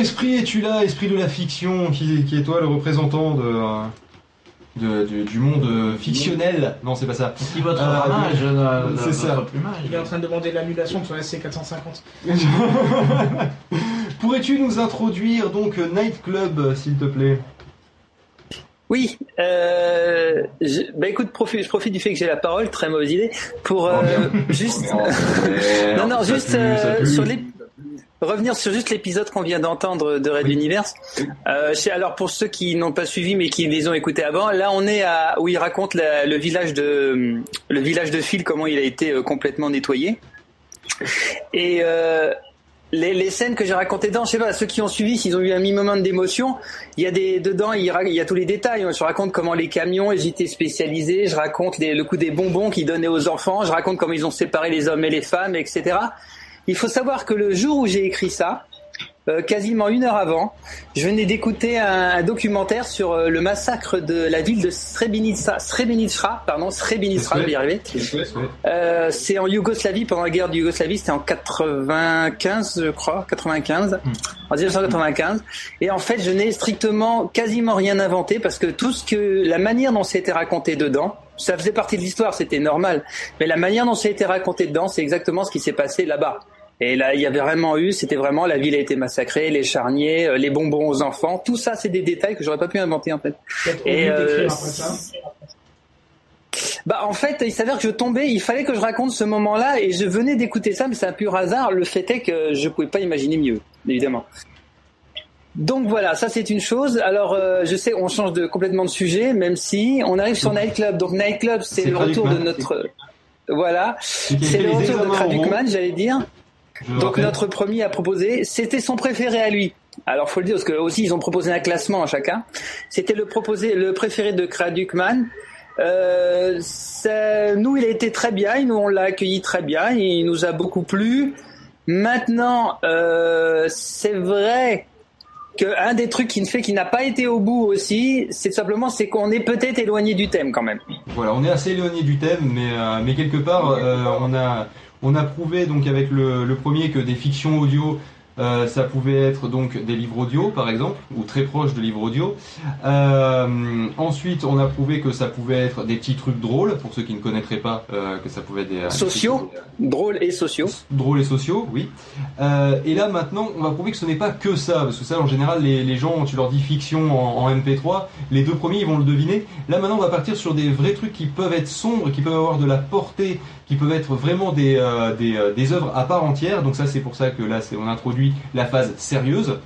Esprit, es-tu là Esprit de la fiction, qui, qui est toi le représentant de, de- du, du monde fictionnel? Non, c'est pas ça. Qui votre euh, C'est ça. plumage. Il est en train de demander l'annulation de son SC450. Pourrais-tu nous introduire donc Nightclub, s'il te plaît? Oui, euh, je, bah écoute, profite, je profite du fait que j'ai la parole, très mauvaise idée, pour euh, juste, non non, juste euh, sur les revenir sur juste l'épisode qu'on vient d'entendre de Red Universe. Euh, c'est- alors pour ceux qui n'ont pas suivi mais qui les ont écoutés avant, là on est à où il raconte la- le village de le village de Phil comment il a été euh, complètement nettoyé. Et euh, les, les scènes que j'ai racontées dedans, je sais pas, ceux qui ont suivi, s'ils ont eu un minimum d'émotion, il y a des dedans, il, il y a tous les détails. Je raconte comment les camions, ils étaient spécialisés. Je raconte les- le coup des bonbons qu'ils donnaient aux enfants. Je raconte comment ils ont séparé les hommes et les femmes, etc. Il faut savoir que le jour où j'ai écrit ça, euh, quasiment une heure avant, je venais d'écouter un, un documentaire sur euh, le massacre de la ville de Srebrenica, Srebrenica, pardon, Srebrenica, je vais y arriver. Euh, c'est en Yougoslavie, pendant la guerre de Yougoslavie, c'était en 95, je crois, 95, en 1995. Et en fait, je n'ai strictement quasiment rien inventé parce que tout ce que, la manière dont c'était raconté dedans, ça faisait partie de l'histoire, c'était normal. Mais la manière dont ça a été raconté dedans, c'est exactement ce qui s'est passé là-bas. Et là, il y avait vraiment eu, c'était vraiment la ville a été massacrée, les charniers, euh, les bonbons aux enfants, tout ça, c'est des détails que j'aurais pas pu inventer en fait. Et, euh. Bah en fait, il s'avère que je tombais, il fallait que je raconte ce moment-là et je venais d'écouter ça, mais c'est un pur hasard. Le fait est que je pouvais pas imaginer mieux, évidemment. Donc voilà, ça c'est une chose. Alors euh, je sais, on change de complètement de sujet, même si on arrive sur Nightclub. Donc Nightclub, c'est C'est le retour de notre, voilà, c'est le retour de. Traducman, j'allais dire. Donc notre premier a proposé, c'était son préféré à lui. Alors faut le dire parce que aussi ils ont proposé un classement à chacun. C'était le proposé, le préféré de Kradukman. Euh, ça- nous il a été très bien, nous on l'a accueilli très bien, il nous a beaucoup plu. Maintenant euh, c'est vrai que un des trucs qui ne fait qu'il n'a pas été au bout aussi, c'est simplement c'est qu'on est peut-être éloigné du thème quand même. Voilà, on est assez éloigné du thème, mais, euh, mais quelque part, euh, on, a, on a prouvé donc avec le, premier que des fictions audio, euh, ça pouvait être donc des livres audio par exemple, ou très proches de livres audio. Euh, ensuite, on a prouvé que ça pouvait être des petits trucs drôles, pour ceux qui ne connaîtraient pas, euh, que ça pouvait être des... Sociaux, drôles et sociaux. drôles et sociaux, oui. Et là maintenant, on va prouver que ce n'est pas que ça, parce que ça en général, les, les gens, tu leur dis fiction en, en MP3, les deux premiers ils vont le deviner. Là maintenant, on va partir sur des vrais trucs qui peuvent être sombres, qui peuvent avoir de la portée, qui peuvent être vraiment des, des, des œuvres à part entière. Donc ça, c'est pour ça que là, on introduit la phase sérieuse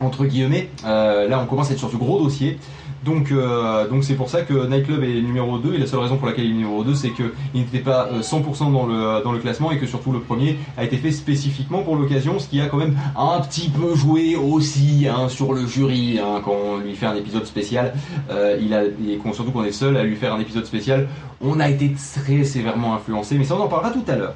entre guillemets. Euh, là, on commence à être sur du gros dossier. Donc, euh, donc c'est pour ça que Nightclub est numéro 2 et la seule raison pour laquelle il est numéro 2 c'est qu'il n'était pas euh, 100% dans le, dans le classement et que surtout le premier a été fait spécifiquement pour l'occasion, ce qui a quand même un petit peu joué aussi hein, sur le jury hein, quand on lui fait un épisode spécial. Euh, il et qu'on- surtout qu'on est seul à lui faire un épisode spécial, on a été très sévèrement influencé, mais ça on en parlera tout à l'heure.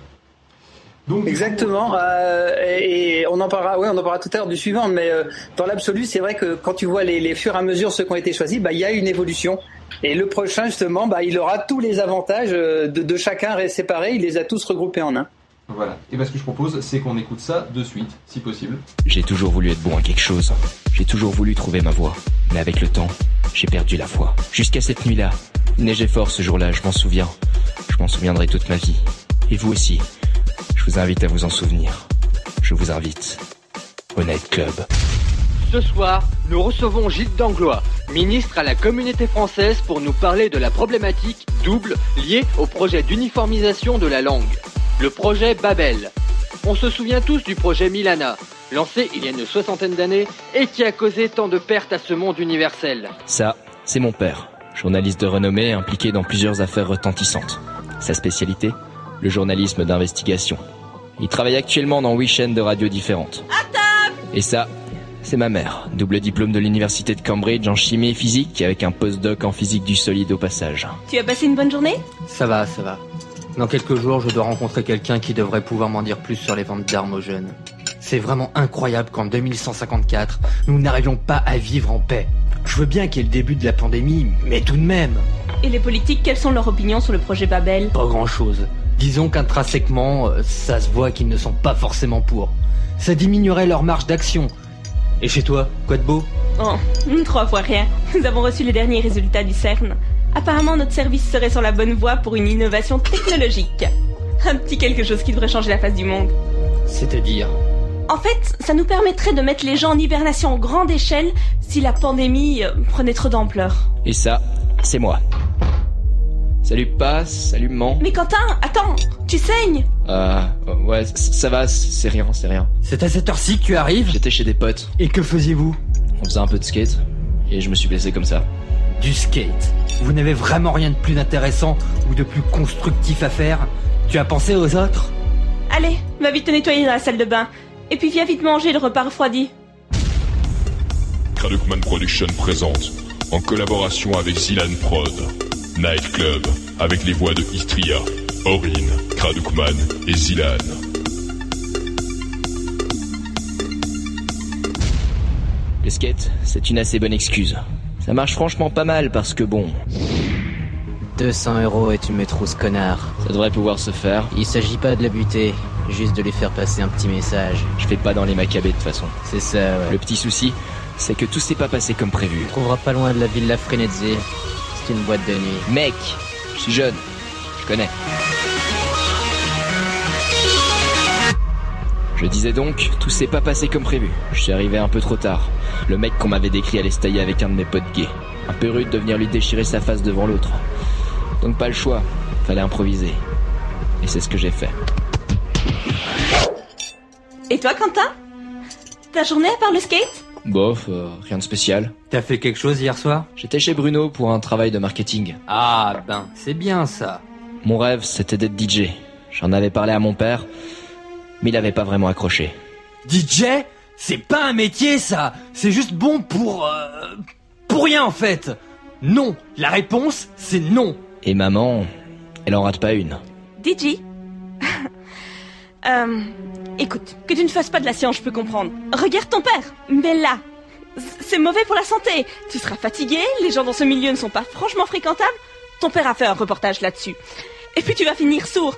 Donc, du coup, Exactement. euh, et, et on en parlera. Oui, on en parlera tout à l'heure du suivant. Mais euh, dans l'absolu, c'est vrai que quand tu vois les, les fur et à mesure ceux qui ont été choisis, bah il y a une évolution. Et le prochain, justement, bah il aura tous les avantages euh, de, de chacun séparés. Il les a tous regroupés en un. Voilà. Et ben ce que je propose, c'est qu'on écoute ça de suite, si possible. J'ai toujours voulu être bon à quelque chose. J'ai toujours voulu trouver ma voie. Mais avec le temps, j'ai perdu la foi. Jusqu'à cette nuit-là. Neigeait fort ce jour-là, je m'en souviens. Je m'en souviendrai toute ma vie. Et vous aussi. Je vous invite à vous en souvenir. Je vous invite au Night Club. Ce soir, nous recevons Gilles Danglois, ministre à la communauté française pour nous parler de la problématique double liée au projet d'uniformisation de la langue, le projet Babel. On se souvient tous du projet Milana, lancé il y a une soixantaine d'années et qui a causé tant de pertes à ce monde universel. Ça, c'est mon père. Journaliste de renommée impliqué dans plusieurs affaires retentissantes. Sa spécialité Le journalisme d'investigation. Il travaille actuellement dans huit chaînes de radio différentes. Et ça, c'est ma mère, double diplôme de l'université de Cambridge en chimie et physique avec un postdoc en physique du solide au passage. Tu as passé une bonne journée? Ça va, ça va. Dans quelques jours, je dois rencontrer quelqu'un qui devrait pouvoir m'en dire plus sur les ventes d'armes aux jeunes. C'est vraiment incroyable qu'en 2154, nous n'arrivions pas à vivre en paix. Je veux bien qu'il y ait le début de la pandémie, mais tout de même, Et les politiques, quelles sont leurs opinions sur le projet Babel? Pas grand-chose. Disons qu'intrinsèquement, euh, ça se voit qu'ils ne sont pas forcément pour. Ça diminuerait leur marge d'action. Et chez toi, quoi de beau? Oh, trois fois rien. Nous avons reçu les derniers résultats du CERN. Apparemment, notre service serait sur la bonne voie pour une innovation technologique. Un petit quelque chose qui devrait changer la face du monde. C'est-à-dire? En fait, ça nous permettrait de mettre les gens en hibernation en grande échelle si la pandémie euh, prenait trop d'ampleur. Et ça, c'est moi. Salut Passe, salut Maman. Mais Quentin, attends, tu saignes Euh, ouais, c- ça va, c'est rien, c'est rien. C'est à cette heure-ci que tu arrives J'étais chez des potes, Et que faisiez-vous on faisait un peu de skate, et je me suis blessé comme ça. Du skate. Vous n'avez vraiment rien de plus intéressant ou de plus constructif à faire Tu as pensé aux autres Allez, va vite te nettoyer dans la salle de bain. Et puis viens vite manger le repas refroidi. Kradukman Production présente, en collaboration avec Zilan Prod, Night Club, avec les voix de Istria, Orin, Kradukman et Zilan. Le skate, c'est une assez bonne excuse. Ça marche franchement pas mal parce que bon, 200 euros et tu me trousses connard. ça devrait pouvoir se faire. Il s'agit pas de la buter, juste de lui faire passer un petit message. Je fais pas dans les macabées de toute façon. C'est ça, ouais. Le petit souci, c'est que tout s'est pas passé comme prévu. Tu trouveras pas loin de la Villa Frenetzi. Une boîte de nuit. Mec, je suis jeune, je connais. Je disais donc, tout s'est pas passé comme prévu. Je suis arrivé un peu trop tard. Le mec qu'on m'avait décrit allait se avec un de mes potes gays. Un peu rude de venir lui déchirer sa face devant l'autre. Donc pas le choix, fallait improviser. Et c'est ce que j'ai fait. Et toi, Quentin? Ta journée à part le skate? Bof, euh, rien de spécial. T'as fait quelque chose hier soir? J'étais chez Bruno pour un travail de marketing. Ah ben, c'est bien ça. Mon rêve, c'était d'être DJ. J'en avais parlé à mon père, mais il avait pas vraiment accroché. DJ C'est pas un métier ça C'est juste bon pour... euh, pour rien en fait Non La réponse, c'est non Et maman, elle en rate pas une. DJ Euh... Écoute, que tu ne fasses pas de la science, je peux comprendre. Regarde ton père Mais là C'est mauvais pour la santé Tu seras fatigué, les gens dans ce milieu ne sont pas franchement fréquentables. Ton père a fait un reportage là-dessus. Et puis tu vas finir sourd.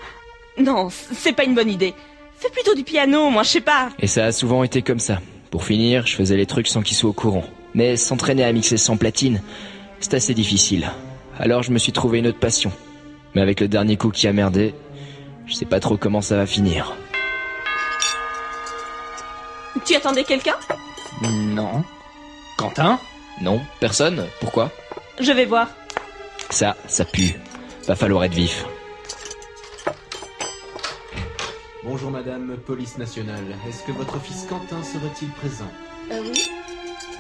Non, c'est pas une bonne idée. Fais plutôt du piano, moi je sais pas. Et ça a souvent été comme ça. Pour finir, je faisais les trucs sans qu'il soit au courant. Mais s'entraîner à mixer sans platine, c'est assez difficile. Alors je me suis trouvé une autre passion. Mais avec le dernier coup qui a merdé, je sais pas trop comment ça va finir. Tu attendais quelqu'un? Non. Quentin? Non Personne? Pourquoi? Je vais voir. Ça, ça pue. Va falloir être vif. Bonjour Madame Police Nationale. Est-ce que votre fils Quentin serait-il présent? Euh, oui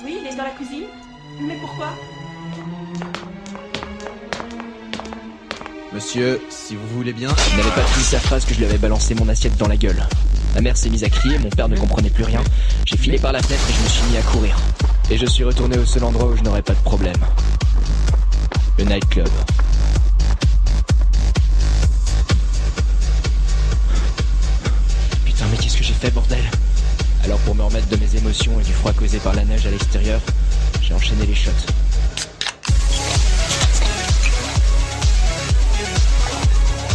Oui, il est dans la cuisine. Mais pourquoi? Monsieur, si vous voulez bien. Il n'avait pas fini sa phrase que je lui avais balancé mon assiette dans la gueule. Ma mère s'est mise à crier, mon père ne comprenait plus rien. J'ai filé par la fenêtre et je me suis mis à courir. Et je suis retourné au seul endroit où je n'aurais pas de problème. Le nightclub. Putain, mais qu'est-ce que j'ai fait, bordel? Alors pour me remettre de mes émotions et du froid causé par la neige à l'extérieur, j'ai enchaîné les shots.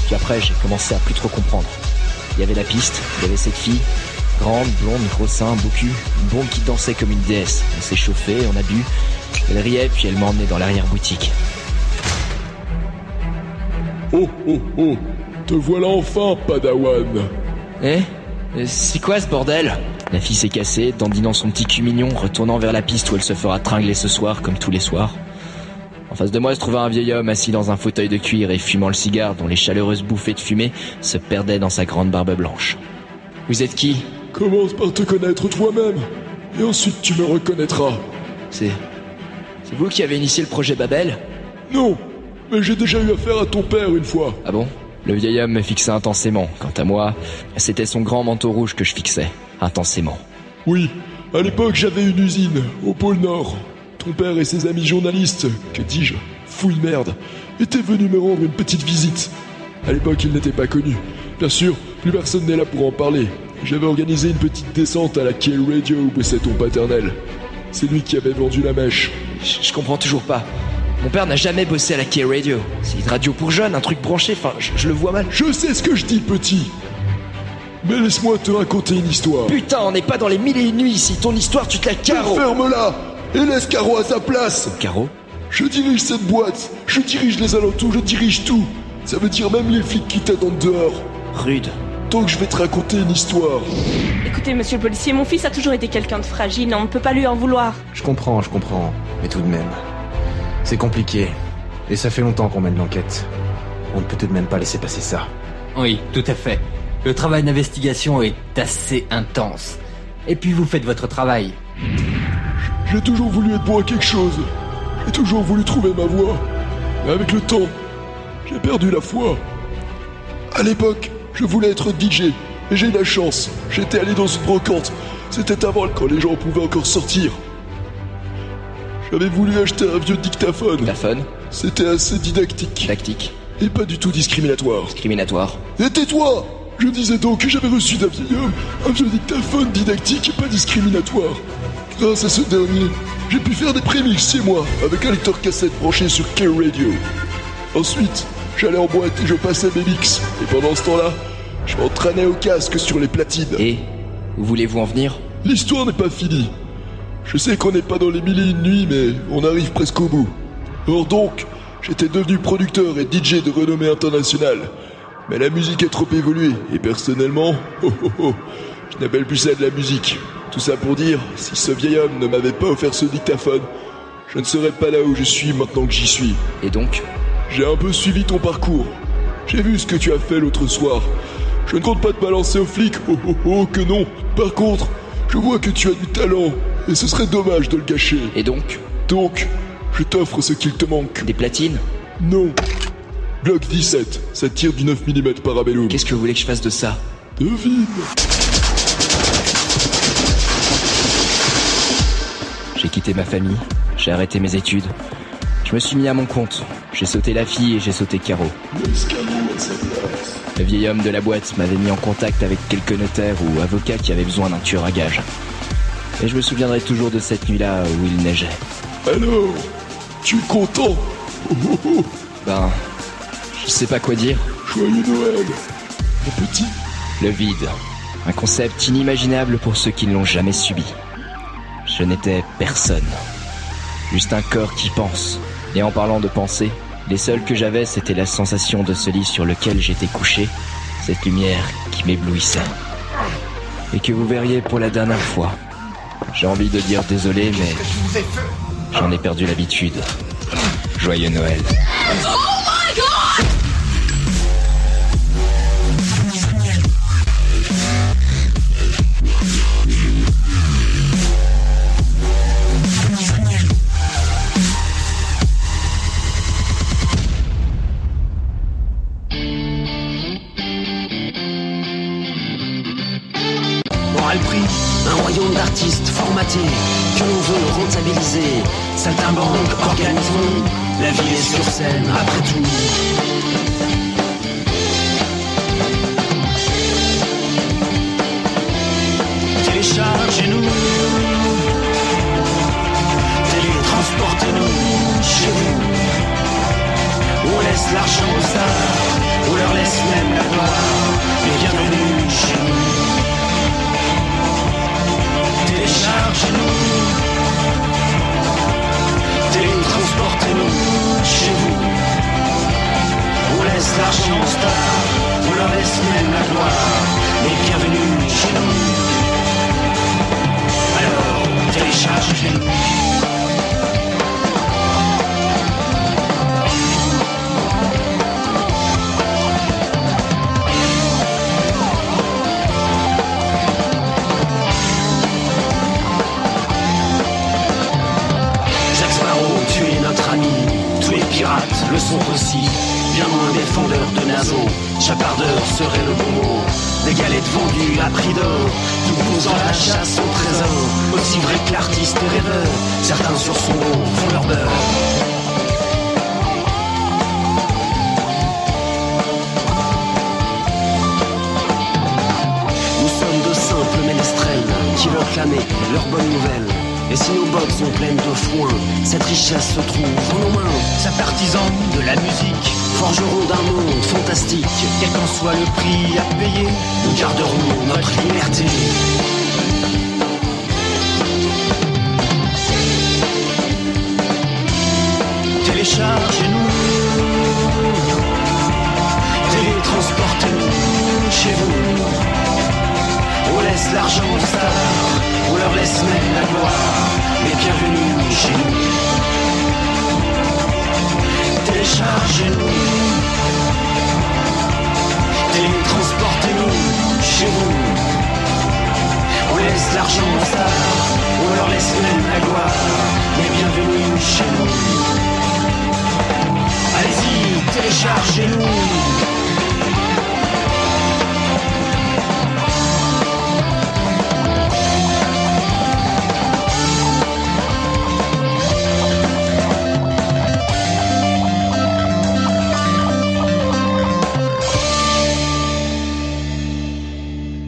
Puis après, j'ai commencé à plus trop comprendre. Il y avait la piste, il y avait cette fille, grande, blonde, gros sein, beau cul, une blonde qui dansait comme une déesse. On s'est chauffé, on a bu, elle riait, puis elle m'a emmené dans l'arrière-boutique. Oh oh oh Te voilà enfin, Padawan Eh Euh, C'est quoi ce bordel? La fille s'est cassée, dandinant son petit cul mignon, retournant vers la piste où elle se fera tringler ce soir, comme tous les soirs. En face de moi se trouvait un vieil homme assis dans un fauteuil de cuir et fumant le cigare dont les chaleureuses bouffées de fumée se perdaient dans sa grande barbe blanche. Vous êtes qui? Commence par te connaître toi-même, et ensuite tu me reconnaîtras. C'est... C'est vous qui avez initié le projet Babel? Non, mais j'ai déjà eu affaire à ton père une fois. Ah bon? Le vieil homme me fixait intensément. Quant à moi, c'était son grand manteau rouge que je fixais. Intensément. Oui, à l'époque j'avais une usine, au pôle Nord. Ton père et ses amis journalistes, que dis-je, fouille merde, étaient venus me rendre une petite visite. À l'époque, ils n'étaient pas connus. Bien sûr, plus personne n'est là pour en parler. J'avais organisé une petite descente à la Kill Radio où bossait ton paternel. C'est lui qui avait vendu la mèche. Je, je comprends toujours pas. Mon père n'a jamais bossé à la Key Radio. C'est une radio pour jeunes, un truc branché, enfin, je, je le vois mal. Je sais ce que je dis, petit Mais laisse-moi te raconter une histoire. Putain, on n'est pas dans les mille et une nuits ici. Ton histoire, tu te la carreaux. Ferme-la et laisse Caro à sa place. Caro Je dirige cette boîte, je dirige les alentours, je dirige tout. Ça veut dire même les flics qui t'attendent dehors. Rude. Donc je vais te raconter une histoire. Écoutez, monsieur le policier, mon fils a toujours été quelqu'un de fragile, on ne peut pas lui en vouloir. Je comprends, je comprends. Mais tout de même. C'est compliqué. Et ça fait longtemps qu'on mène l'enquête. On ne peut tout de même pas laisser passer ça. Oui, tout à fait. Le travail d'investigation est assez intense. Et puis vous faites votre travail. J'ai toujours voulu être bon à quelque chose. J'ai toujours voulu trouver ma voie. Mais avec le temps, j'ai perdu la foi. À l'époque, je voulais être DJ. Et j'ai eu la chance. J'étais allé dans une brocante. C'était avant quand les gens pouvaient encore sortir. J'avais voulu acheter un vieux dictaphone. Dictaphone C'était assez didactique. Tactique Et pas du tout discriminatoire. Discriminatoire Et tais-toi Je disais donc que j'avais reçu d'un vieil homme un vieux dictaphone didactique et pas discriminatoire. Grâce à ce dernier, j'ai pu faire des prémix chez moi avec un lecteur cassette branché sur K-Radio. Ensuite, j'allais en boîte et je passais mes mix. Et pendant ce temps-là, je m'entraînais au casque sur les platines. Et Où voulez-vous en venir? L'histoire n'est pas finie. Je sais qu'on n'est pas dans les mille et une nuits, mais on arrive presque au bout. Or donc, j'étais devenu producteur et DJ de renommée internationale. Mais la musique a trop évolué, et personnellement, oh oh oh, je n'appelle plus ça de la musique. Tout ça pour dire, si ce vieil homme ne m'avait pas offert ce dictaphone, je ne serais pas là où je suis maintenant que j'y suis. Et donc? J'ai un peu suivi ton parcours. J'ai vu ce que tu as fait l'autre soir. Je ne compte pas te balancer aux flics, oh oh oh que non. Par contre, je vois que tu as du talent, et ce serait dommage de le gâcher. Et donc? Donc, je t'offre ce qu'il te manque. Des platines? Non. Glock 17, ça tire du 9 mm parabellum. Qu'est-ce que vous voulez que je fasse de ça? Devine. J'ai quitté ma famille, j'ai arrêté mes études. Je me suis mis à mon compte. J'ai sauté la fille et j'ai sauté Caro. Le vieil homme de la boîte m'avait mis en contact avec quelques notaires ou avocats qui avaient besoin d'un tueur à gages. Et je me souviendrai toujours de cette nuit-là où il neigeait. Alors, tu es content? Ben, je sais pas quoi dire. joyeux Noël. Mon petit, Le vide. Un concept inimaginable pour ceux qui ne l'ont jamais subi. Je n'étais personne. Juste un corps qui pense. Et en parlant de penser, les seuls que j'avais, c'était la sensation de ce lit sur lequel j'étais couché, cette lumière qui m'éblouissait. Et que vous verriez pour la dernière fois. J'ai envie de dire désolé, mais j'en ai perdu l'habitude. Joyeux Noël. Téléchargez-nous, télétransportez-nous Galettes vendues à prix d'or. Tout faisant la chasse au trésor. Aussi vrai que l'artiste rêveur. Certains sur son dos font leur beurre. Nous sommes de simples ménestrels qui leur clamaient leurs bonnes nouvelles Et si nos bottes sont pleines de foin, cette richesse se trouve en nos mains. Sa partisan de la musique, Forgerons d'un monde fantastique. quel qu'en soit le prix à payer, Nous garderons notre liberté. téléchargez-nous, Télétransportez-nous chez vous. On laisse l'argent on leur laisse même la gloire. Mais bienvenue chez nous. Téléchargez-nous. Télétransportez-nous chez vous. On laisse l'argent aux stars, on leur laisse même la gloire. Mais bienvenue chez nous. Allez-y, téléchargez-nous.